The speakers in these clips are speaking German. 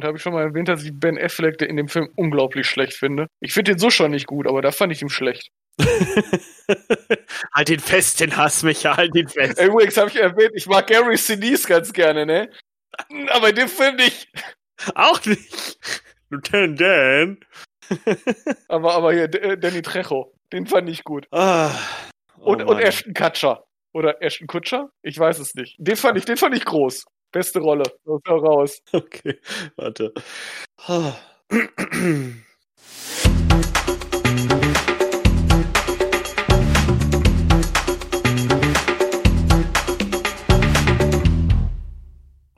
Da habe ich schon mal erwähnt, dass ich Ben Affleck in dem Film unglaublich schlecht finde. Ich finde den so schon nicht gut, aber da fand ich ihn schlecht. halt ihn fest, den Hass, Micha, halt ihn fest. Übrigens habe ich erwähnt, ich mag Gary Sinise ganz gerne, ne? Aber in dem Film nicht. Auch nicht. Lieutenant Dan. aber, aber hier, äh, Danny Trejo, den fand ich gut. Ah, oh und, und Ashton Kutcher. Oder Ashton Kutscher? Ich weiß es nicht. Den fand ich, den fand ich groß. Beste Rolle. raus. Okay, warte.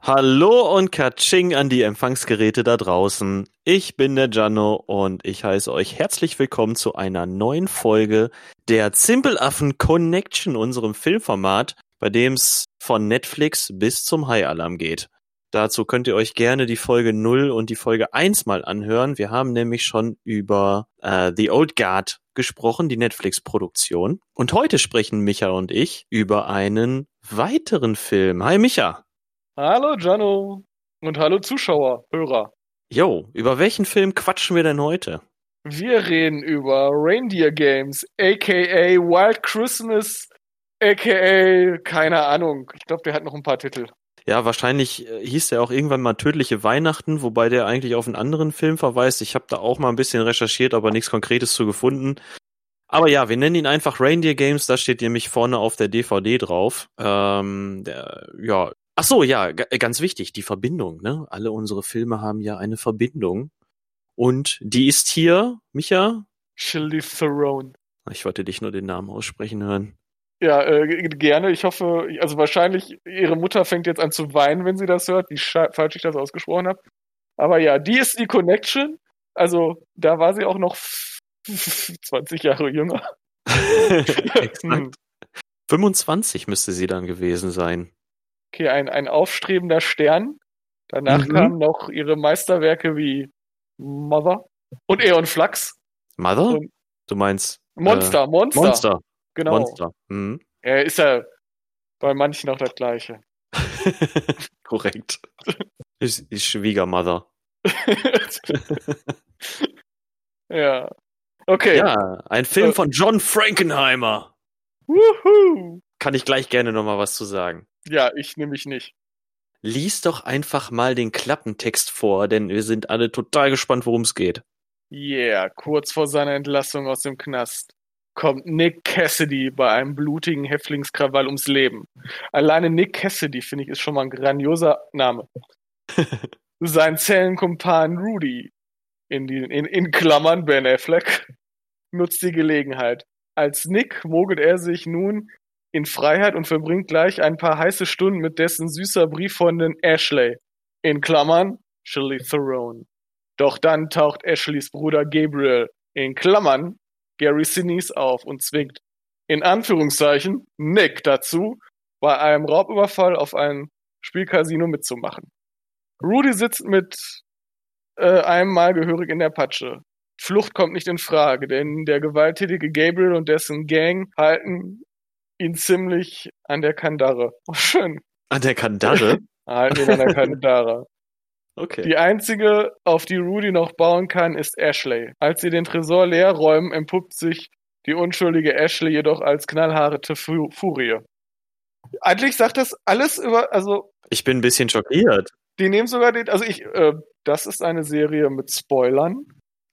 Hallo und Katsching an die Empfangsgeräte da draußen. Ich bin der Gianno und ich heiße euch herzlich willkommen zu einer neuen Folge der Zimpelaffen Connection, unserem Filmformat, bei dem es von Netflix bis zum High Alarm geht. Dazu könnt ihr euch gerne die Folge 0 und die Folge 1 mal anhören. Wir haben nämlich schon über äh, The Old Guard gesprochen, die Netflix-Produktion. Und heute sprechen Micha und ich über einen weiteren Film. Hi Micha. Hallo Jano und hallo Zuschauer, Hörer. Jo, über welchen Film quatschen wir denn heute? Wir reden über Reindeer Games, aka Wild Christmas, aka keine Ahnung. Ich glaube, der hat noch ein paar Titel. Ja, wahrscheinlich äh, hieß der auch irgendwann mal Tödliche Weihnachten, wobei der eigentlich auf einen anderen Film verweist. Ich habe da auch mal ein bisschen recherchiert, aber nichts Konkretes zu gefunden. Aber ja, wir nennen ihn einfach Reindeer Games, da steht nämlich vorne auf der DVD drauf. Ähm, der, ja, Ach so, ja, ganz wichtig, die Verbindung, ne? Alle unsere Filme haben ja eine Verbindung. Und die ist hier, Micha? Shirley Theron. Ich wollte dich nur den Namen aussprechen hören. Ja, äh, gerne. Ich hoffe, also wahrscheinlich, ihre Mutter fängt jetzt an zu weinen, wenn sie das hört, wie falsch ich das ausgesprochen habe. Aber ja, die ist die Connection. Also, da war sie auch noch 20 Jahre jünger. Exakt. 25 müsste sie dann gewesen sein okay, ein, ein aufstrebender Stern. Danach mhm. kamen noch ihre Meisterwerke wie Mother und Eon Flux. Mother? Und du meinst? Monster, äh, Monster. Monster. Genau. Monster. Mhm. Er ist ja bei manchen auch das gleiche. Korrekt. Ist, ist Schwiegermother. ja. Okay. Ja, ein Film äh. von John Frankenheimer. Woohoo! Kann ich gleich gerne nochmal was zu sagen. Ja, ich nehme mich nicht. Lies doch einfach mal den Klappentext vor, denn wir sind alle total gespannt, worum es geht. Yeah, kurz vor seiner Entlassung aus dem Knast kommt Nick Cassidy bei einem blutigen Häftlingskrawall ums Leben. Alleine Nick Cassidy, finde ich, ist schon mal ein grandioser Name. Sein Zellenkumpan Rudy, in, die, in, in Klammern Ben Affleck, nutzt die Gelegenheit. Als Nick mogelt er sich nun in Freiheit und verbringt gleich ein paar heiße Stunden mit dessen süßer Brieffreundin Ashley. In Klammern, Shirley Theron. Doch dann taucht Ashleys Bruder Gabriel, in Klammern, Gary Sinise auf und zwingt, in Anführungszeichen, Nick dazu, bei einem Raubüberfall auf ein Spielcasino mitzumachen. Rudy sitzt mit äh, einem Mal gehörig in der Patsche. Flucht kommt nicht in Frage, denn der gewalttätige Gabriel und dessen Gang halten ihn ziemlich an der Kandare. Oh, schön. An der Kandare? Halten ihn an der Kandare. Okay. Die einzige, auf die Rudy noch bauen kann, ist Ashley. Als sie den Tresor leer räumen, entpuppt sich die unschuldige Ashley jedoch als knallharte Furie. Eigentlich sagt das alles über, also. Ich bin ein bisschen schockiert. Die nehmen sogar den, also ich, äh, das ist eine Serie mit Spoilern.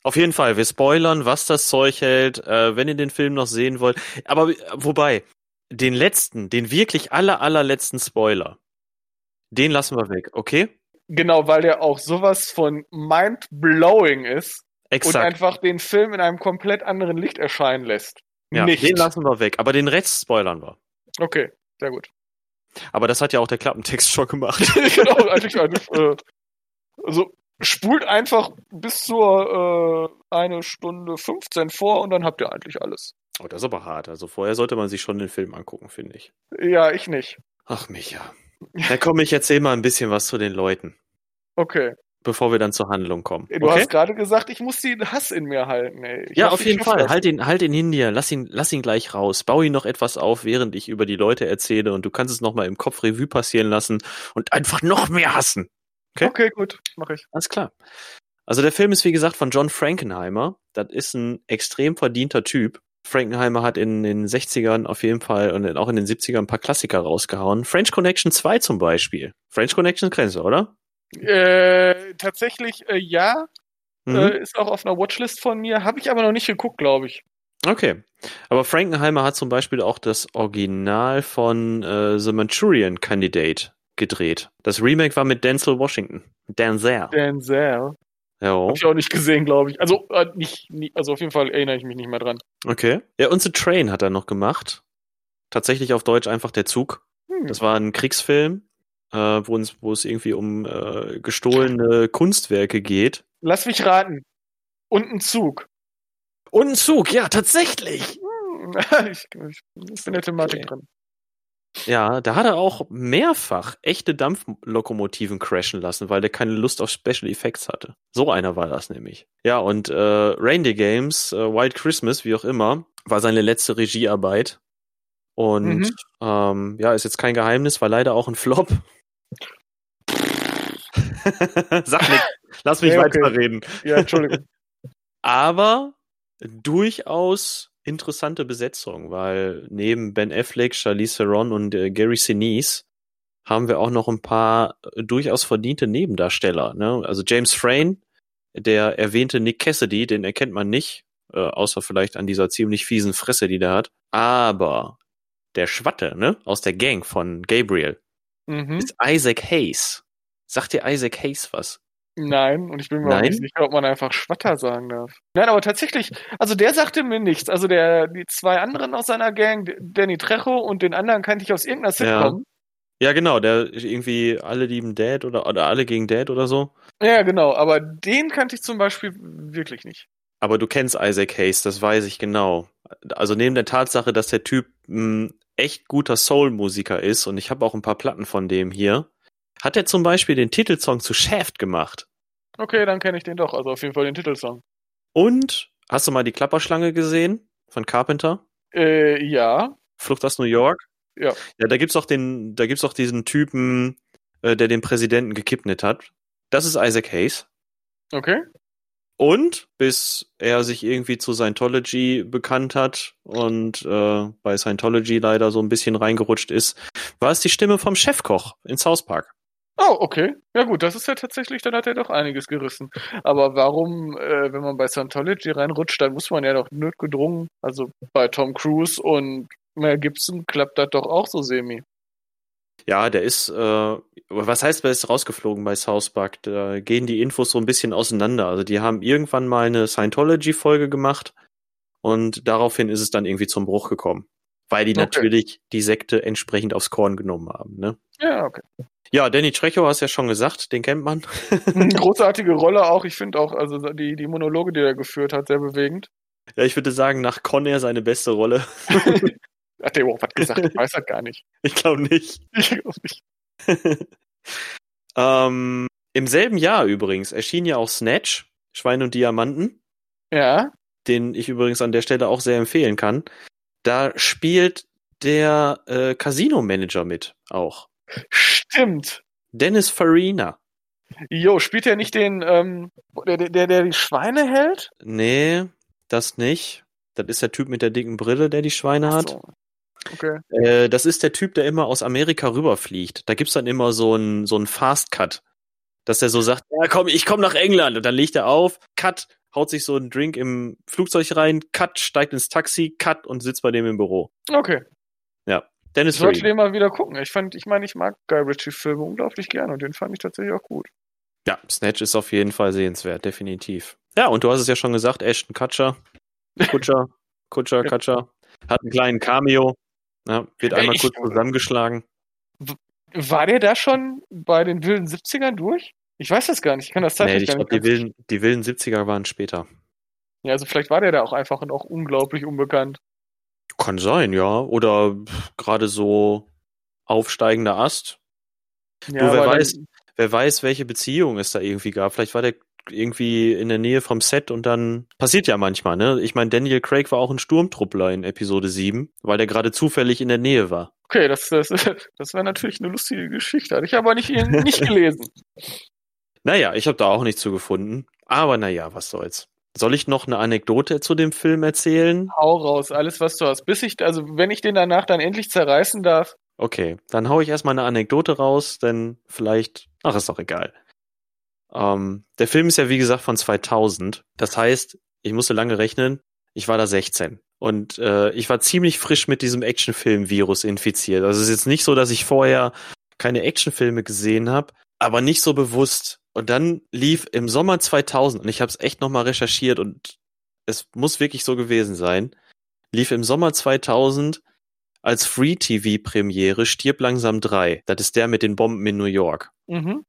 Auf jeden Fall, wir spoilern, was das Zeug hält, äh, wenn ihr den Film noch sehen wollt. Aber wobei, den letzten, den wirklich aller, allerletzten Spoiler, den lassen wir weg, okay? Genau, weil der auch sowas von mind-blowing ist. Exakt. Und einfach den Film in einem komplett anderen Licht erscheinen lässt. Ja, Nicht. den lassen wir weg, aber den Rest spoilern wir. Okay, sehr gut. Aber das hat ja auch der Klappentext schon gemacht. genau, eigentlich, eigentlich äh, also spult einfach bis zur äh, eine Stunde 15 vor und dann habt ihr eigentlich alles. Oh, das ist aber hart. Also vorher sollte man sich schon den Film angucken, finde ich. Ja, ich nicht. Ach, Micha. Na komm, ich erzähl mal ein bisschen was zu den Leuten. Okay. Bevor wir dann zur Handlung kommen. Du okay? hast gerade gesagt, ich muss den Hass in mir halten, ey. Ich ja, auf jeden Fall. Das. Halt ihn, halt ihn in dir. Lass ihn, lass ihn gleich raus. Bau ihn noch etwas auf, während ich über die Leute erzähle und du kannst es nochmal im Kopf Revue passieren lassen und einfach noch mehr hassen. Okay. Okay, gut, mache ich. Alles klar. Also der Film ist wie gesagt von John Frankenheimer. Das ist ein extrem verdienter Typ. Frankenheimer hat in den 60ern auf jeden Fall und auch in den 70ern ein paar Klassiker rausgehauen. French Connection 2 zum Beispiel. French Connection Grenze, oder? Äh, tatsächlich, äh, ja. Mhm. Äh, ist auch auf einer Watchlist von mir. Habe ich aber noch nicht geguckt, glaube ich. Okay. Aber Frankenheimer hat zum Beispiel auch das Original von äh, The Manchurian Candidate gedreht. Das Remake war mit Denzel Washington. Denzel. Denzel. Ja. Hab ich auch nicht gesehen, glaube ich. Also, äh, nicht, nie, also auf jeden Fall erinnere ich mich nicht mehr dran. Okay. Ja, und The Train hat er noch gemacht. Tatsächlich auf Deutsch einfach der Zug. Hm. Das war ein Kriegsfilm, äh, wo, uns, wo es irgendwie um äh, gestohlene Kunstwerke geht. Lass mich raten. Und ein Zug. Und ein Zug, ja, tatsächlich. Hm, ich, ich ist in der Thematik Okay. drin. Ja, da hat er auch mehrfach echte Dampflokomotiven crashen lassen, weil der keine Lust auf Special Effects hatte. So einer war das nämlich. Ja, und äh, Reindeer Games, äh, White Christmas, wie auch immer, war seine letzte Regiearbeit. Und Mhm. ähm, ja, ist jetzt kein Geheimnis, war leider auch ein Flop. Sag nicht, lass mich Ja, okay. weiterreden. Ja, Entschuldigung. Aber durchaus interessante Besetzung, weil neben Ben Affleck, Charlize Theron und äh, Gary Sinise haben wir auch noch ein paar äh, durchaus verdiente Nebendarsteller. Ne? Also James Frayne, der erwähnte Nick Cassidy, den erkennt man nicht, äh, außer vielleicht an dieser ziemlich fiesen Fresse, die der hat. Aber der Schwatte, ne, aus der Gang von Gabriel, Mhm. ist Isaac Hayes. Sagt dir Isaac Hayes was? Nein, und ich bin mir auch Nein? nicht sicher, ob man einfach Schwatter sagen darf. Nein, aber tatsächlich, also der sagte mir nichts. Also der, die zwei anderen aus seiner Gang, Danny Trejo und den anderen kannte ich aus irgendeiner Sitcom. Ja, genau, der irgendwie alle lieben Dad oder, oder alle gegen Dad oder so. Ja, genau, aber den kannte ich zum Beispiel wirklich nicht. Aber du kennst Isaac Hayes, das weiß ich genau. Also neben der Tatsache, dass der Typ ein echt guter Soul-Musiker ist und ich habe auch ein paar Platten von dem hier, hat er zum Beispiel den Titelsong zu Shaft gemacht. Okay, dann kenne ich den doch, also auf jeden Fall den Titelsong. Und hast du mal die Klapperschlange gesehen von Carpenter? Äh, ja. Flucht aus New York? Ja. Ja, da gibt's auch den, da gibt's auch diesen Typen, äh, der den Präsidenten gekippnet hat. Das ist Isaac Hayes. Okay. Und bis er sich irgendwie zu Scientology bekannt hat und äh, bei Scientology leider so ein bisschen reingerutscht ist, war es die Stimme vom Chefkoch in South Park. Oh, okay. Ja gut, das ist ja tatsächlich, dann hat er doch einiges gerissen. Aber warum, äh, wenn man bei Scientology reinrutscht, dann muss man ja doch notgedrungen, also bei Tom Cruise und Mel Gibson klappt das doch auch so semi. Ja, der ist, äh, was heißt, er ist rausgeflogen bei South Park? Da gehen die Infos so ein bisschen auseinander. Also die haben irgendwann mal eine Scientology-Folge gemacht und daraufhin ist es dann irgendwie zum Bruch gekommen. Weil die Okay. natürlich die Sekte entsprechend aufs Korn genommen haben, ne? Ja, okay. Ja, Danny Trejo hast ja schon gesagt, den kennt man. Großartige Rolle auch. Ich finde auch, also die, die Monologe, die er geführt hat, sehr bewegend. Ja, ich würde sagen, nach Con Air seine beste Rolle. Hat der überhaupt was gesagt? Ich weiß das gar nicht. Ich glaube nicht. Ich glaub nicht. ähm, Im selben Jahr übrigens erschien ja auch Snatch, Schwein und Diamanten, Ja, den ich übrigens an der Stelle auch sehr empfehlen kann. Da spielt der äh, Casino-Manager mit auch. stimmt. Dennis Farina. Jo, spielt er nicht den, ähm, der, der, der die Schweine hält? Nee, das nicht. Das ist der Typ mit der dicken Brille, der die Schweine hat. Okay. Äh, das ist der Typ, der immer aus Amerika rüberfliegt. Da gibt's dann immer so einen so einen Fast Cut, dass der so sagt, ja komm, ich komm nach England und dann legt er auf, Cut, haut sich so einen Drink im Flugzeug rein, Cut, steigt ins Taxi, Cut und sitzt bei dem im Büro. Okay. Dennis Ich sollte den mal wieder gucken. Ich fand, ich meine, ich mag Guy Ritchie-Filme unglaublich gerne und den fand ich tatsächlich auch gut. Ja, Snatch ist auf jeden Fall sehenswert, definitiv. Ja, und du hast es ja schon gesagt, Ashton Kutcher, Kutscher, Kutscher, Ja. Kutscher, hat einen kleinen Cameo, ja, wird einmal ich- kurz zusammengeschlagen. War der da schon bei den wilden 70ern durch? Ich weiß das gar nicht. Ich kann das Nee, zeitlich ich gar glaube, nicht. die wilden, die wilden 70er waren später. Ja, also vielleicht war der da auch einfach noch unglaublich unbekannt. Kann sein, ja. Oder gerade so aufsteigender Ast. Ja, Nur wer weiß, dann- wer weiß, welche Beziehung es da irgendwie gab. Vielleicht war der irgendwie in der Nähe vom Set und dann passiert ja manchmal, ne? Ich meine, Daniel Craig war auch ein Sturmtruppler in Episode 7, weil der gerade zufällig in der Nähe war. Okay, das, das, das wäre natürlich eine lustige Geschichte. Hatte ich aber nicht, nicht gelesen. Naja, ich habe da auch nichts zu gefunden. Aber naja, was soll's. Soll ich noch eine Anekdote zu dem Film erzählen? Hau raus, alles was du hast. Bis ich, also wenn ich den danach dann endlich zerreißen darf. Okay, dann hau ich erstmal eine Anekdote raus, denn vielleicht, ach, ist doch egal. Ähm, der Film ist ja wie gesagt von 2000. Das heißt, ich musste lange rechnen, ich war da 16. Und äh, ich war ziemlich frisch mit diesem Actionfilm-Virus infiziert. Also es ist jetzt nicht so, dass ich vorher keine Actionfilme gesehen habe, aber nicht so bewusst. Und dann lief im Sommer 2000, und ich habe es echt nochmal recherchiert und es muss wirklich so gewesen sein, lief im Sommer 2000 als Free-TV-Premiere Stirb langsam 3. Das ist der mit den Bomben in New York. Mhm.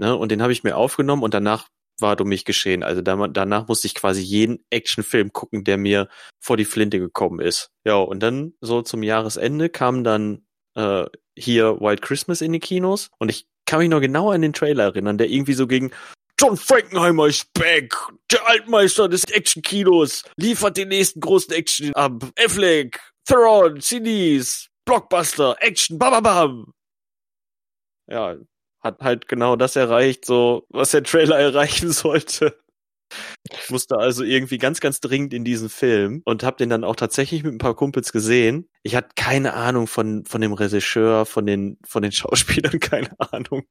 Ne? Und den habe ich mir aufgenommen und danach war um mich geschehen. Also da, danach musste ich quasi jeden Actionfilm gucken, der mir vor die Flinte gekommen ist. Ja, und dann so zum Jahresende kam dann äh, hier Wild Christmas in die Kinos und ich kann mich noch genau an den Trailer erinnern, der irgendwie so ging, John Frankenheimer ist back. Der Altmeister des Action-Kinos liefert den nächsten großen Action ab. Affleck, Theron, CDs, Blockbuster, Action, bababam. Ja, hat halt genau das erreicht, so was der Trailer erreichen sollte. Ich musste also irgendwie ganz, ganz dringend in diesen Film und habe den dann auch tatsächlich mit ein paar Kumpels gesehen. Ich hatte keine Ahnung von, von dem Regisseur, von den, von den Schauspielern, keine Ahnung.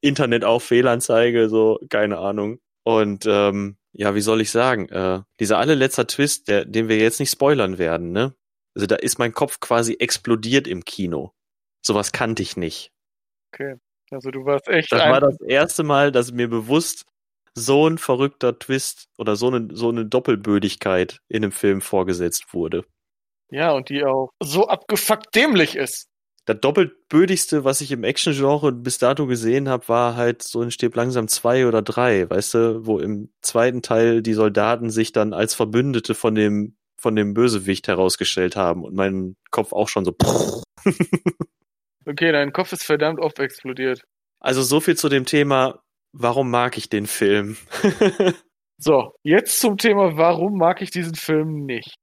Internet auch Fehlanzeige, so, keine Ahnung. Und ähm, ja, wie soll ich sagen, äh, dieser allerletzter Twist, der, den wir jetzt nicht spoilern werden, ne? Also da ist mein Kopf quasi explodiert im Kino. Sowas kannte ich nicht. Okay. Also du warst echt. Das war das erste Mal, dass mir bewusst so ein verrückter Twist oder so eine, so eine Doppelbödigkeit in einem Film vorgesetzt wurde. Ja, und die auch so abgefuckt dämlich ist. Das doppeltbödigste, was ich im Action-Genre bis dato gesehen habe, war halt so ein Stirb langsam zwei oder drei, weißt du, wo im zweiten Teil die Soldaten sich dann als Verbündete von dem, von dem Bösewicht herausgestellt haben und mein Kopf auch schon so. okay, dein Kopf ist verdammt oft explodiert. Also so viel zu dem Thema, warum mag ich den Film? so, jetzt zum Thema, warum mag ich diesen Film nicht?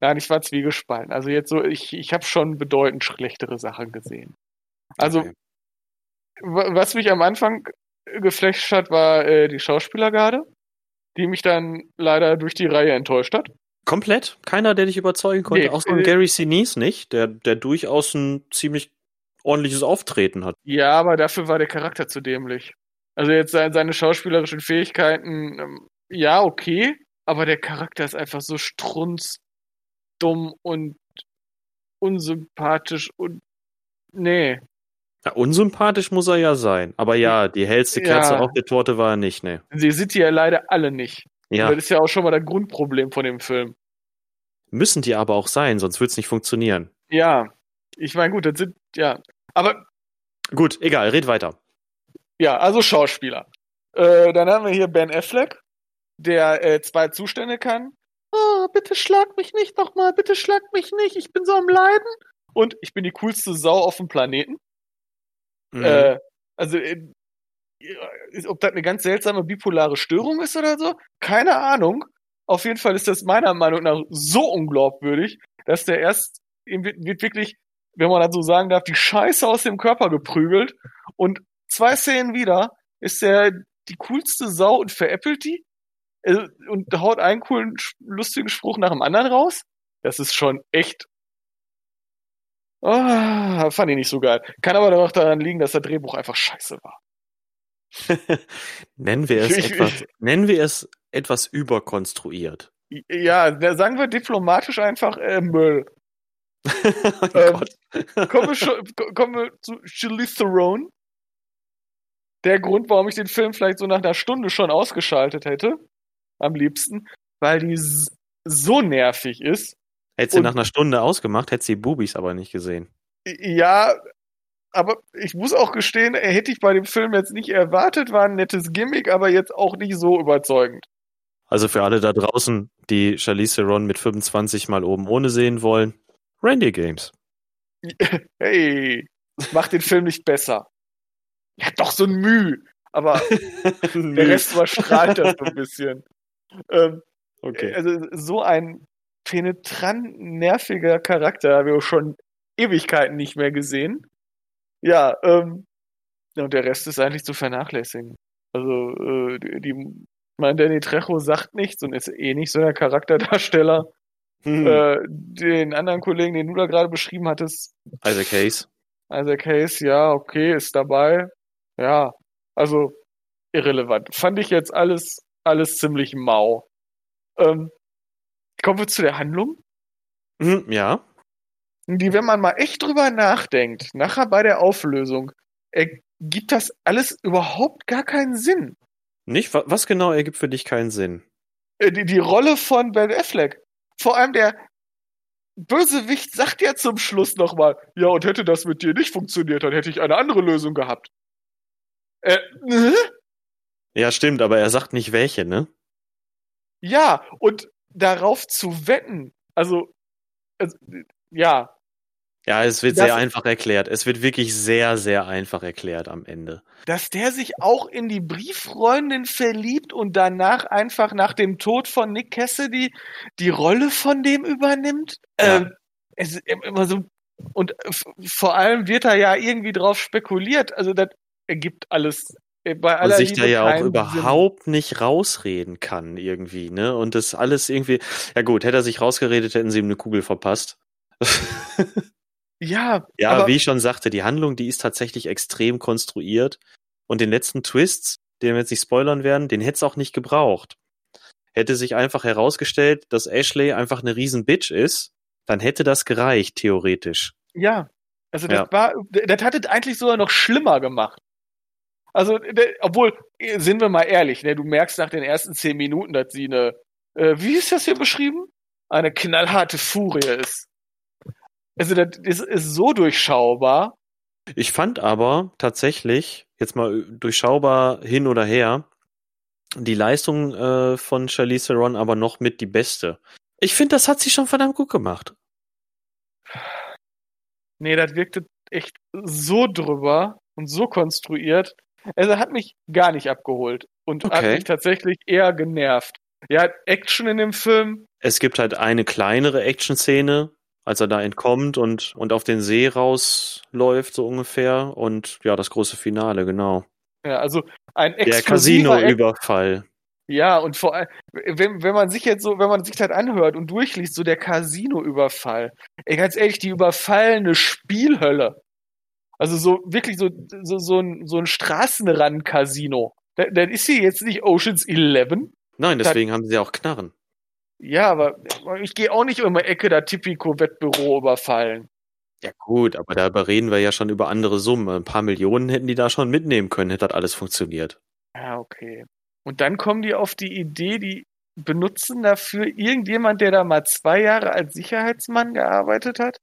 Nein, ich war zwiegespalten. Also jetzt so, ich, ich habe schon bedeutend schlechtere Sachen gesehen. Also, okay. was mich am Anfang geflasht hat, war äh, die Schauspielergarde, die mich dann leider durch die Reihe enttäuscht hat. Komplett? Keiner, der dich überzeugen konnte? Nee, ein äh, Gary Sinise nicht, der, der durchaus ein ziemlich ordentliches Auftreten hat. Ja, aber dafür war der Charakter zu dämlich. Also jetzt seine schauspielerischen Fähigkeiten, ähm, ja, okay, aber der Charakter ist einfach so strunzdumm und unsympathisch und nee. Ja, unsympathisch muss er ja sein. Aber ja, die hellste Kerze ja. auf der Torte war er nicht, ne. Sie sind ja leider alle nicht. Ja. das ist ja auch schon mal das Grundproblem von dem Film. Müssen die aber auch sein, sonst wird es nicht funktionieren. Ja, ich meine, gut, das sind, ja. Aber. Gut, egal, red weiter. Ja, also Schauspieler. Äh, dann haben wir hier Ben Affleck, der äh, zwei Zustände kann. Oh, bitte schlag mich nicht nochmal, bitte schlag mich nicht, ich bin so am Leiden. Und ich bin die coolste Sau auf dem Planeten. Mhm. Äh, also, äh, ob das eine ganz seltsame bipolare Störung ist oder so, keine Ahnung. Auf jeden Fall ist das meiner Meinung nach so unglaubwürdig, dass der erst, ihm wird, wirklich wenn man das so sagen darf, die Scheiße aus dem Körper geprügelt und zwei Szenen wieder ist er die coolste Sau und veräppelt die äh, und haut einen coolen, lustigen Spruch nach dem anderen raus. Das ist schon echt. Oh, fand ich nicht so geil. Kann aber auch daran liegen, dass das Drehbuch einfach scheiße war. nennen wir es etwas, nennen wir es etwas überkonstruiert. Ja, sagen wir diplomatisch einfach äh, Müll. oh ähm, kommen, wir kommen wir zu Charlize Theron. Der Grund, warum ich den Film vielleicht so nach einer Stunde schon ausgeschaltet hätte, am liebsten, weil die so nervig ist. Hätte sie nach einer Stunde ausgemacht, hätte sie Bubis aber nicht gesehen. Ja, aber ich muss auch gestehen, hätte ich bei dem Film jetzt nicht erwartet, war ein nettes Gimmick, aber jetzt auch nicht so überzeugend. Also für alle da draußen, die Charlize Theron mit 25 mal oben ohne sehen wollen, Reindeer Games. Hey, mach den Film nicht besser. Ja, doch so ein Müh. Aber der Rest überstrahlt das so ein bisschen. Ähm, okay. Also so ein penetrant nerviger Charakter haben wir schon Ewigkeiten nicht mehr gesehen. Ja, ähm, und der Rest ist eigentlich zu vernachlässigen. Also, äh, die, die ich meine, Danny Trejo sagt nichts und ist eh nicht so der Charakterdarsteller. Hm. Äh, den anderen Kollegen, den du da gerade beschrieben hattest. Isaac Hayes. Isaac Hayes, ja, okay, ist dabei. Ja, also irrelevant. Fand ich jetzt alles, alles ziemlich mau. Ähm, kommen wir zu der Handlung. Hm, ja. Die, wenn man mal echt drüber nachdenkt, nachher bei der Auflösung, ergibt das alles überhaupt gar keinen Sinn. Nicht? Was genau ergibt für dich keinen Sinn? Äh, die, die Rolle von Ben Affleck. Vor allem der Bösewicht sagt ja zum Schluss nochmal, ja, und hätte das mit dir nicht funktioniert, dann hätte ich eine andere Lösung gehabt. Äh, äh? Ja, stimmt, aber er sagt nicht welche, ne? Ja, und darauf zu wetten, also, also ja, ja, es wird das, sehr einfach erklärt. Es wird wirklich sehr, sehr einfach erklärt am Ende. Dass der sich auch in die Brieffreundin verliebt und danach einfach nach dem Tod von Nick Cassidy die Rolle von dem übernimmt. Ja. Ähm, es ist immer so, und vor allem wird da ja irgendwie drauf spekuliert. Also das ergibt alles äh, bei aller und sich Liebe da ja auch überhaupt Sinn. nicht rausreden kann irgendwie, ne? Und das alles irgendwie, ja gut, hätte er sich rausgeredet, hätten sie ihm eine Kugel verpasst. Ja, ja, aber wie ich schon sagte, die Handlung, die ist tatsächlich extrem konstruiert und den letzten Twists, den wir jetzt nicht spoilern werden, den hätte es auch nicht gebraucht. Hätte sich einfach herausgestellt, dass Ashley einfach eine riesen Bitch ist, dann hätte das gereicht, theoretisch. Ja, also das ja. war, das hat es eigentlich sogar noch schlimmer gemacht. Also, obwohl, sind wir mal ehrlich, ne, du merkst nach den ersten zehn Minuten, dass sie eine, äh, wie ist das hier beschrieben? Eine knallharte Furie ist. Also das ist, ist so durchschaubar. Ich fand aber tatsächlich, jetzt mal durchschaubar hin oder her, die Leistung äh, von Charlize Theron aber noch mit die beste. Ich finde, das hat sie schon verdammt gut gemacht. Nee, das wirkte echt so drüber und so konstruiert. Also hat mich gar nicht abgeholt und okay. hat mich tatsächlich eher genervt. Ja, Action in dem Film. Es gibt halt eine kleinere Action-Szene, als er da entkommt und, und auf den See rausläuft, so ungefähr. Und ja, das große Finale, genau. Ja, also ein Der Casino-Überfall. Ja, und vor allem, wenn, wenn man sich jetzt so, wenn man sich das anhört und durchliest, so der Casino-Überfall. Ey, ganz ehrlich, die überfallene Spielhölle. Also so, wirklich so, so, so ein, so ein Straßenrand-Casino. Dann ist hier jetzt nicht Oceans 11. Nein, deswegen das, haben sie auch Knarren. Ja, aber ich gehe auch nicht um die Ecke da Tipico-Wettbüro überfallen. Ja gut, aber da reden wir ja schon über andere Summen. Ein paar Millionen hätten die da schon mitnehmen können, hätte das alles funktioniert. Ja, okay. Und dann kommen die auf die Idee, die benutzen dafür irgendjemand, der da mal zwei Jahre als Sicherheitsmann gearbeitet hat.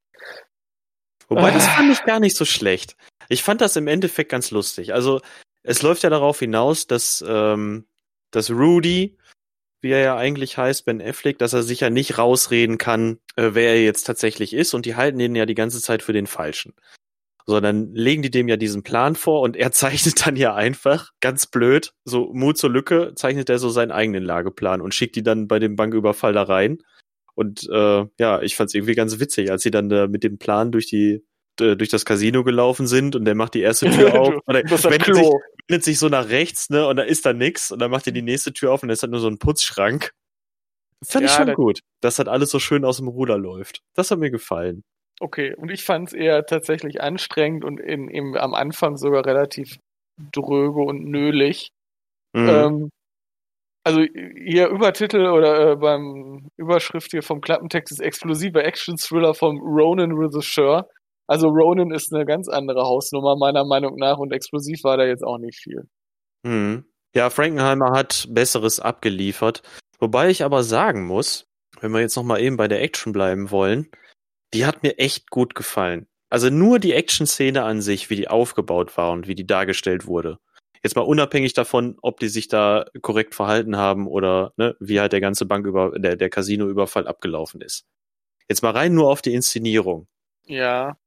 Wobei, ah. das fand ich gar nicht so schlecht. Ich fand das im Endeffekt ganz lustig. Also, es läuft ja darauf hinaus, dass, ähm, dass Rudy wie er ja eigentlich heißt, Ben Affleck, dass er sich ja nicht rausreden kann, äh, wer er jetzt tatsächlich ist und die halten ihn ja die ganze Zeit für den Falschen. So, dann legen die dem ja diesen Plan vor und er zeichnet dann ja einfach, ganz blöd, so Mut zur Lücke, zeichnet er so seinen eigenen Lageplan und schickt die dann bei dem Banküberfall da rein. Und äh, ja, ich fand's irgendwie ganz witzig, als sie dann da mit dem Plan durch die äh, durch das Casino gelaufen sind und der macht die erste Tür auf. Oder wendet sich, wendet sich so nach rechts, ne, und da ist da nix und dann macht er die nächste Tür auf und da ist halt nur so ein Putzschrank. Fand ja, ich schon das gut, dass halt alles so schön aus dem Ruder läuft. Das hat mir gefallen. Okay, und ich fand es eher tatsächlich anstrengend und in, in, am Anfang sogar relativ dröge und nölig. Mhm. Ähm, also hier Übertitel oder äh, beim Überschrift hier vom Klappentext ist explosiver Action-Thriller vom Ronan Regisseur. Also Ronan ist eine ganz andere Hausnummer meiner Meinung nach und explosiv war da jetzt auch nicht viel. Mhm. Ja, Frankenheimer hat Besseres abgeliefert. Wobei ich aber sagen muss, wenn wir jetzt noch mal eben bei der Action bleiben wollen, die hat mir echt gut gefallen. Also nur die Action-Szene an sich, wie die aufgebaut war und wie die dargestellt wurde. Jetzt mal unabhängig davon, ob die sich da korrekt verhalten haben oder ne, wie halt der ganze Bank über der, der Casino-Überfall abgelaufen ist. Jetzt mal rein nur auf die Inszenierung. Ja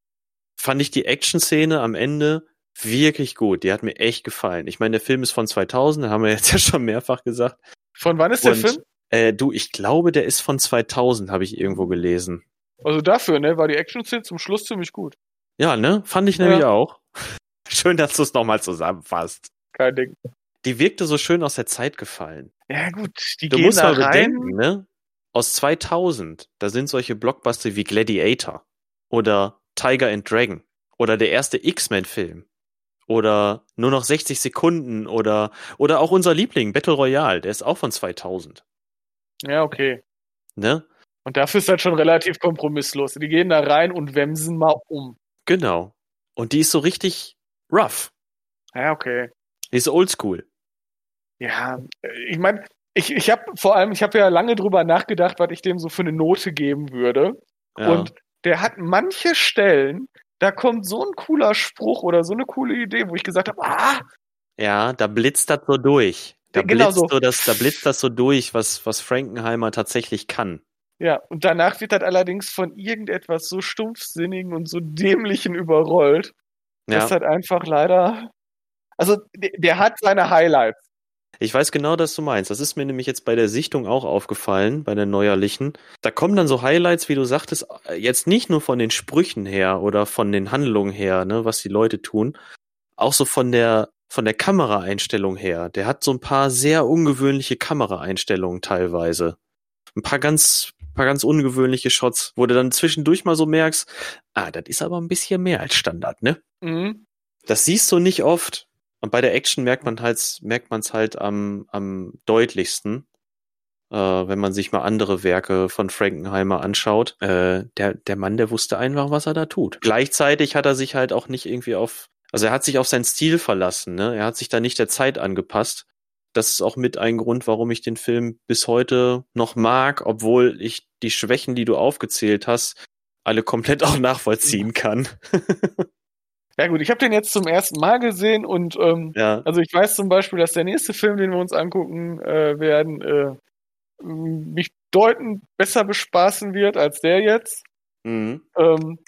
fand ich die Action-Szene am Ende wirklich gut. Die hat mir echt gefallen. Ich meine, der Film ist von 2000, haben wir jetzt ja schon mehrfach gesagt. Von wann ist der Film? Äh, du, ich glaube, der ist von 2000, habe ich irgendwo gelesen. Also dafür, ne, war die Action-Szene zum Schluss ziemlich gut. Ja, ne, fand ich nämlich ja. auch. schön, dass du es nochmal zusammenfasst. Kein Ding. Die wirkte so schön aus der Zeit gefallen. Ja, gut, die Du gehen musst da mal rein. bedenken, ne? Aus 2000, da sind solche Blockbuster wie Gladiator oder Tiger and Dragon oder der erste X-Men-Film oder nur noch 60 Sekunden oder, oder auch unser Liebling, Battle Royale, der ist auch von 2000, Ja, okay. ne? Und dafür ist das schon relativ kompromisslos. Die gehen da rein und wemsen mal um. Genau. Und die ist so richtig rough. Ja, okay. Die ist oldschool. Ja, äh, ich meine, ich, ich habe vor allem, ich habe ja lange drüber nachgedacht, was ich dem so für eine Note geben würde. Ja. Und der hat manche Stellen, da kommt so ein cooler Spruch oder so eine coole Idee, wo ich gesagt habe, ah, Ja, da blitzt das so durch. Da genau blitzt so. so das, da blitzt das so durch, was, was Frankenheimer tatsächlich kann. ja, und danach wird das allerdings von irgendetwas so stumpfsinnigen und so dämlichen überrollt. Ja. Das hat einfach leider, also der, der hat seine Highlights. Ich weiß genau, was du meinst. Das ist mir nämlich jetzt bei der Sichtung auch aufgefallen, bei der neuerlichen. Da kommen dann so Highlights, wie du sagtest, jetzt nicht nur von den Sprüchen her oder von den Handlungen her, ne, was die Leute tun, auch so von der von der Kameraeinstellung her. Der hat so ein paar sehr ungewöhnliche Kameraeinstellungen teilweise. Ein paar ganz paar ganz ungewöhnliche Shots, wo du dann zwischendurch mal so merkst, ah, das ist aber ein bisschen mehr als Standard, ne? Mhm. Das siehst du nicht oft. Und bei der Action merkt man halt, merkt man es halt am, am deutlichsten, äh, wenn man sich mal andere Werke von Frankenheimer anschaut. Äh, der, der Mann, der wusste einfach, was er da tut. Gleichzeitig hat er sich halt auch nicht irgendwie auf, also er hat sich auf seinen Stil verlassen, ne? Er hat sich da nicht der Zeit angepasst. Das ist auch mit ein Grund, warum ich den Film bis heute noch mag, obwohl ich die Schwächen, die du aufgezählt hast, alle komplett auch nachvollziehen kann. Ja gut, ich habe den jetzt zum ersten Mal gesehen und ähm, ja. also ich weiß zum Beispiel, dass der nächste Film, den wir uns angucken äh, werden, äh, mich deutend besser bespaßen wird als der jetzt. Mhm. Ähm,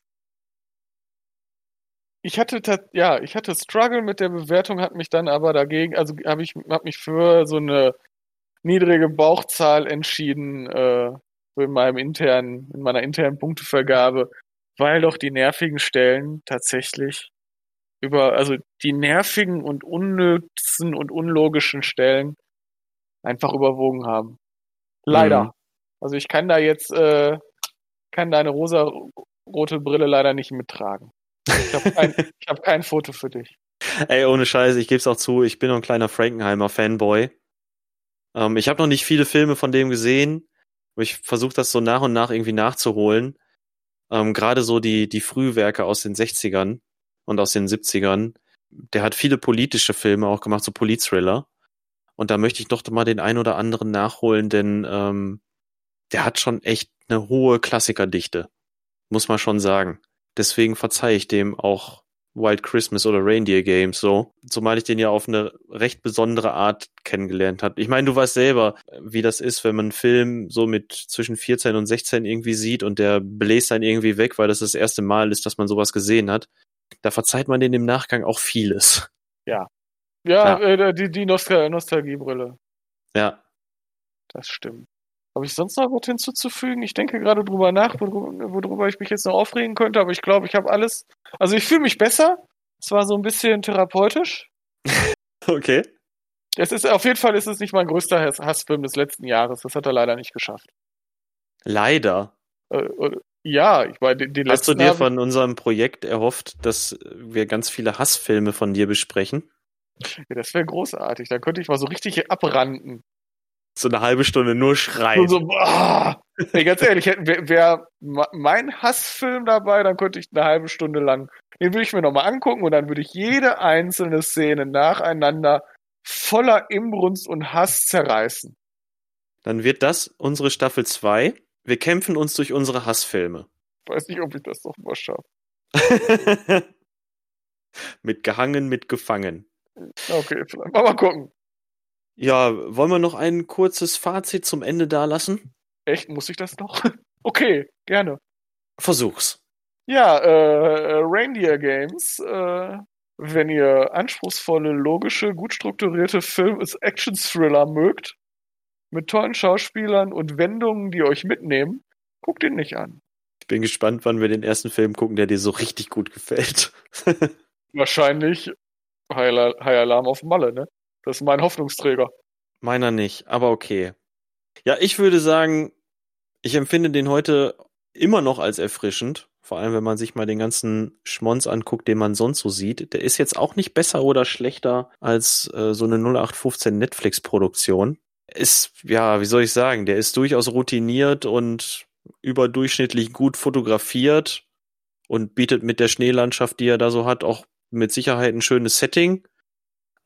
ich hatte ja, ich hatte Struggle mit der Bewertung, hat mich dann aber dagegen, also habe ich hab mich für so eine niedrige Bauchzahl entschieden, äh, in meinem internen, in meiner internen Punktevergabe, weil doch die nervigen Stellen tatsächlich über, also die nervigen und unnützen und unlogischen Stellen einfach überwogen haben. Leider. Mhm. Also ich kann da jetzt, äh, kann deine rosa-rote Brille leider nicht mittragen. Ich habe kein, ich hab kein Foto für dich. Ey, ohne Scheiße, ich geb's auch zu, ich bin noch ein kleiner Frankenheimer Fanboy. Ähm, ich habe noch nicht viele Filme von dem gesehen, aber ich versuche das so nach und nach irgendwie nachzuholen. Ähm, Gerade so die, die Frühwerke aus den 60ern und aus den 70ern. Der hat viele politische Filme auch gemacht, so Politthriller. Und da möchte ich doch mal den ein oder anderen nachholen, denn ähm, der hat schon echt eine hohe Klassikerdichte. Muss man schon sagen. Deswegen verzeihe ich dem auch Wild Christmas oder Reindeer Games so, zumal ich den ja auf eine recht besondere Art kennengelernt habe. Ich meine, du weißt selber, wie das ist, wenn man einen Film so mit zwischen 14 und 16 irgendwie sieht und der bläst dann irgendwie weg, weil das das erste Mal ist, dass man sowas gesehen hat. Da verzeiht man den im Nachgang auch vieles. Ja, Ja. Äh, die, die Nostal Nostalgiebrille. Ja. Das stimmt. Habe ich sonst noch was hinzuzufügen? Ich denke gerade drüber nach, worüber, worüber ich mich jetzt noch aufregen könnte, aber ich glaube, ich habe alles. Also ich fühle mich besser. Zwar so ein bisschen therapeutisch. Okay. Es ist auf jeden Fall ist es nicht mein größter Hass Hassfilm des letzten Jahres. Das hat er leider nicht geschafft. Leider. Äh, oder- ja, ich meine, den, den Hast du dir von unserem Projekt erhofft, dass wir ganz viele Hassfilme von dir besprechen? Ja, das wäre großartig. Da könnte ich mal so richtig abranden. So eine halbe Stunde nur schreien. Und so, boah. Ey, ganz ehrlich, wäre wär mein Hassfilm dabei, dann könnte ich eine halbe Stunde lang, den würde ich mir nochmal angucken und dann würde ich jede einzelne Szene nacheinander voller Imbrunst und Hass zerreißen. Dann wird das unsere Staffel 2. Wir kämpfen uns durch unsere Hassfilme. Weiß nicht, ob ich das noch mal schaffe. mit gehangen, mit gefangen. Okay, vielleicht mal, mal gucken. Ja, wollen wir noch ein kurzes Fazit zum Ende da lassen? Echt, muss ich das noch? Okay, gerne. Versuch's. Ja, äh, Reindeer Games, äh, wenn ihr anspruchsvolle, logische, gut strukturierte Film-Action-Thriller mögt, mit tollen Schauspielern und Wendungen, die euch mitnehmen, guckt ihn nicht an. Ich bin gespannt, wann wir den ersten Film gucken, der dir so richtig gut gefällt. Wahrscheinlich High, High Alarm auf Malle, ne? Das ist mein Hoffnungsträger. Meiner nicht, aber okay. Ja, ich würde sagen, ich empfinde den heute immer noch als erfrischend. Vor allem, wenn man sich mal den ganzen Schmonz anguckt, den man sonst so sieht. Der ist jetzt auch nicht besser oder schlechter als äh, so eine 0815 Netflix-Produktion. Ist, ja, wie soll ich sagen, der ist durchaus routiniert und überdurchschnittlich gut fotografiert und bietet mit der Schneelandschaft, die er da so hat, auch mit Sicherheit ein schönes Setting.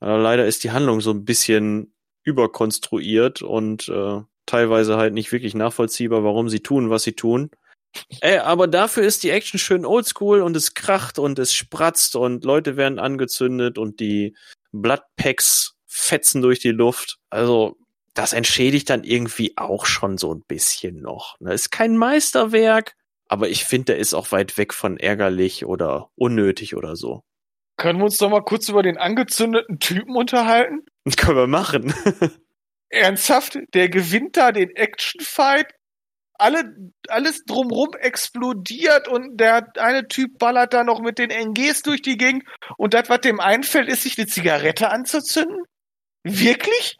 Aber leider ist die Handlung so ein bisschen überkonstruiert und äh, teilweise halt nicht wirklich nachvollziehbar, warum sie tun, was sie tun. Ey, aber dafür ist die Action schön oldschool und es kracht und es spratzt und Leute werden angezündet und die Bloodpacks fetzen durch die Luft. Also, das entschädigt dann irgendwie auch schon so ein bisschen noch. Ne? Ist kein Meisterwerk, aber ich finde, der ist auch weit weg von ärgerlich oder unnötig oder so. Können wir uns doch mal kurz über den angezündeten Typen unterhalten? Können wir machen. Ernsthaft? Der gewinnt da den Actionfight. Alle, alles drumrum explodiert und der eine Typ ballert da noch mit den NGs durch die Gegend und das, was dem einfällt, ist sich eine Zigarette anzuzünden? Wirklich?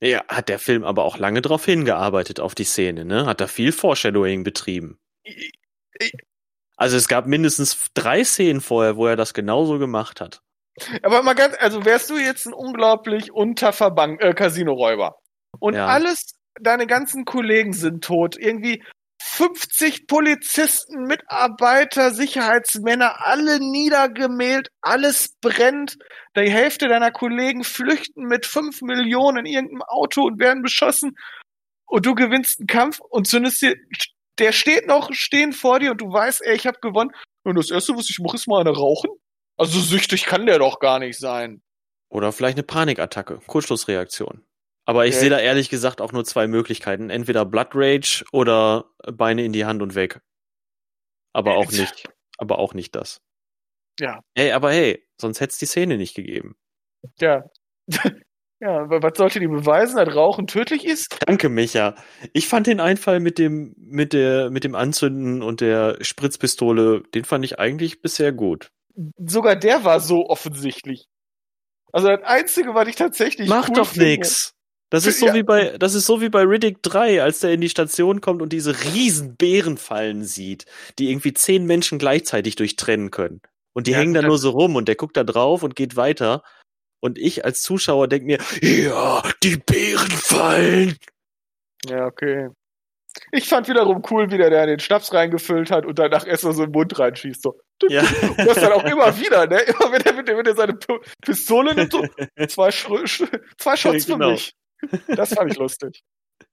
Ja, hat der Film aber auch lange drauf hingearbeitet auf die Szene, ne? Hat da viel Foreshadowing betrieben. Also es gab mindestens drei Szenen vorher, wo er das genauso gemacht hat. Aber mal ganz, also wärst du jetzt ein unglaublich Unterverband, äh, Casino-Räuber und Ja. alles, deine ganzen Kollegen sind tot, irgendwie 50 Polizisten, Mitarbeiter, Sicherheitsmänner, alle niedergemäht, alles brennt, die Hälfte deiner Kollegen flüchten mit 5 Millionen in irgendeinem Auto und werden beschossen und du gewinnst einen Kampf und zündest dir, der steht noch stehen vor dir und du weißt, ey, ich habe gewonnen und das erste, was ich mache, ist mal eine rauchen? Also süchtig kann der doch gar nicht sein. Oder vielleicht eine Panikattacke, Kurzschlussreaktion. Aber ich Okay. sehe da ehrlich gesagt auch nur zwei Möglichkeiten. Entweder Blood Rage oder Beine in die Hand und weg. Aber auch nicht. Aber auch nicht das. Ja. Hey, aber hey, sonst hätte es die Szene nicht gegeben. Ja. Ja, was sollte die beweisen, dass Rauchen tödlich ist? Danke, Micha. Ich fand den Einfall mit dem, mit der, mit dem Anzünden und der Spritzpistole, den fand ich eigentlich bisher gut. Sogar der war so offensichtlich. Also das Einzige, was ich tatsächlich Mach cool doch nix. Das ist so Ja. wie bei, das ist so wie bei Riddick 3, als der in die Station kommt und diese riesen Bärenfallen sieht, die irgendwie zehn Menschen gleichzeitig durchtrennen können. Und die Ja, hängen da nur so rum und der guckt da drauf und geht weiter. Und ich als Zuschauer denk mir, ja, die Bärenfallen. Ja, okay. Ich fand wiederum cool, wie der da den Schnaps reingefüllt hat und danach erst mal so in den Mund reinschießt. So. Ja. Und das dann auch immer wieder, ne? Immer wenn er, wenn er seine P Pistole nimmt, so zwei, Sch Sch zwei Shots für Genau. mich. Das fand ich lustig.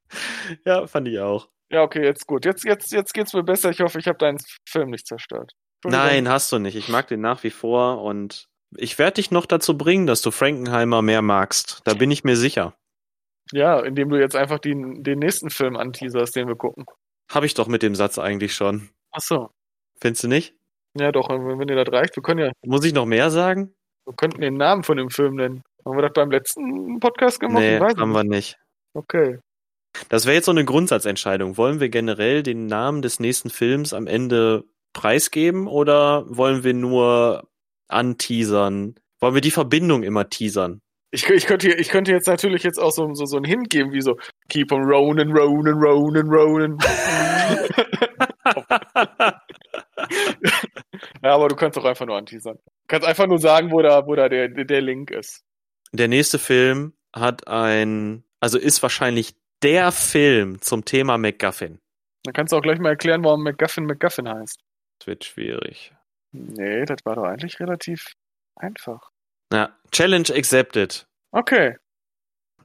ja, fand ich auch. Ja, okay, jetzt gut. Jetzt, jetzt, jetzt geht's mir besser. Ich hoffe, ich habe deinen Film nicht zerstört. Nein, hast du nicht. Ich mag den nach wie vor und ich werde dich noch dazu bringen, dass du Frankenheimer mehr magst. Da bin ich mir sicher. Ja, indem du jetzt einfach den, den nächsten Film anteaserst, den wir gucken. Habe ich doch mit dem Satz eigentlich schon. Ach so. Findest du nicht? Ja, doch, wenn, dir das reicht. Wir können ja, Muss ich noch mehr sagen? wir könnten den Namen von dem Film nennen. Haben wir das beim letzten Podcast gemacht? nee, weiß haben nicht. wir nicht. Okay. Das wäre jetzt so eine Grundsatzentscheidung. Wollen wir generell den Namen des nächsten Films am Ende preisgeben oder wollen wir nur anteasern? Wollen wir die Verbindung immer teasern? Ich, ich, könnte, ich könnte jetzt natürlich jetzt auch so, so, so einen Hint geben, wie so Keep on rolling, rolling, rolling, rolling. ja, aber du kannst doch einfach nur anteasern. Du kannst einfach nur sagen, wo da, wo da der, der Link ist. Der nächste Film hat ein, also ist wahrscheinlich der Film zum Thema MacGuffin. Dann kannst du auch gleich mal erklären, warum McGuffin McGuffin heißt. Das wird schwierig. Nee, das war doch eigentlich relativ einfach. Ja, Challenge accepted. Okay.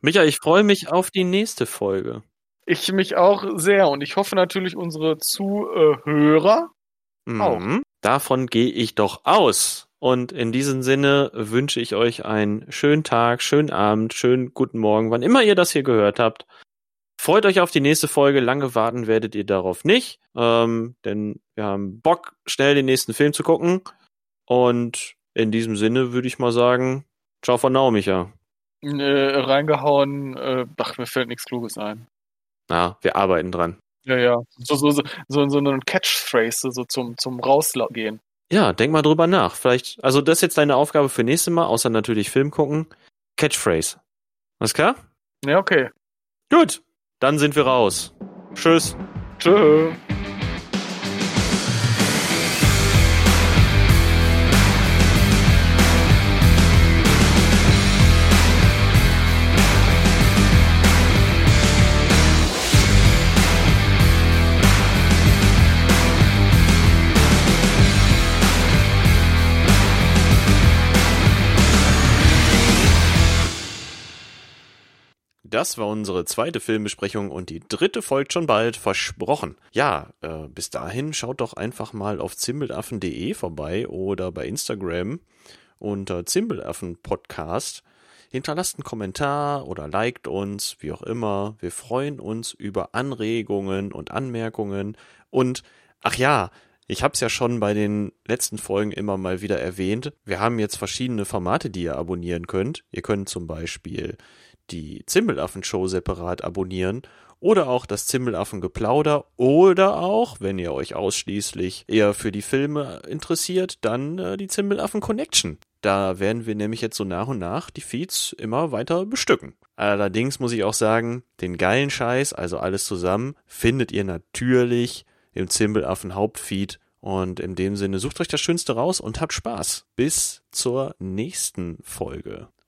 Micha, ich freue mich auf die nächste Folge. Ich mich auch sehr und ich hoffe natürlich unsere Zuhörer. Auch. Mhm. Davon gehe ich doch aus. Und in diesem Sinne wünsche ich euch einen schönen Tag, schönen Abend, schönen guten Morgen, wann immer ihr das hier gehört habt. Freut euch auf die nächste Folge. Lange warten werdet ihr darauf nicht, ähm, denn wir haben Bock, schnell den nächsten Film zu gucken. Und in diesem Sinne würde ich mal sagen, ciao von now, Micha. Äh, reingehauen, äh, ach, mir fällt nichts Kluges ein. Na, wir arbeiten dran. Ja, ja. So, so, so, so, so eine Catchphrase, so zum, zum Rausgehen. Ja, denk mal drüber nach. Vielleicht, also das ist jetzt deine Aufgabe für nächstes Mal, außer natürlich Film gucken. Catchphrase. Alles klar? Ja, okay. Gut, dann sind wir raus. Tschüss. Tschö. Das war unsere zweite Filmbesprechung und die dritte folgt schon bald, versprochen. Ja, äh, bis dahin schaut doch einfach mal auf zimbelaffen.de vorbei oder bei Instagram unter Zimbelaffen Podcast. Hinterlasst einen Kommentar oder liked uns, wie auch immer. Wir freuen uns über Anregungen und Anmerkungen. Und, ach ja, ich habe es ja schon bei den letzten Folgen immer mal wieder erwähnt. Wir haben jetzt verschiedene Formate, die ihr abonnieren könnt. Ihr könnt zum Beispiel die Zimbelaffen-Show separat abonnieren oder auch das Zimbelaffen-Geplauder oder auch, wenn ihr euch ausschließlich eher für die Filme interessiert, dann äh, die Zimbelaffen-Connection. Da werden wir nämlich jetzt so nach und nach die Feeds immer weiter bestücken. Allerdings muss ich auch sagen, den geilen Scheiß, also alles zusammen, findet ihr natürlich im Zimbelaffen Hauptfeed und in dem Sinne sucht euch das Schönste raus und habt Spaß. Bis zur nächsten Folge.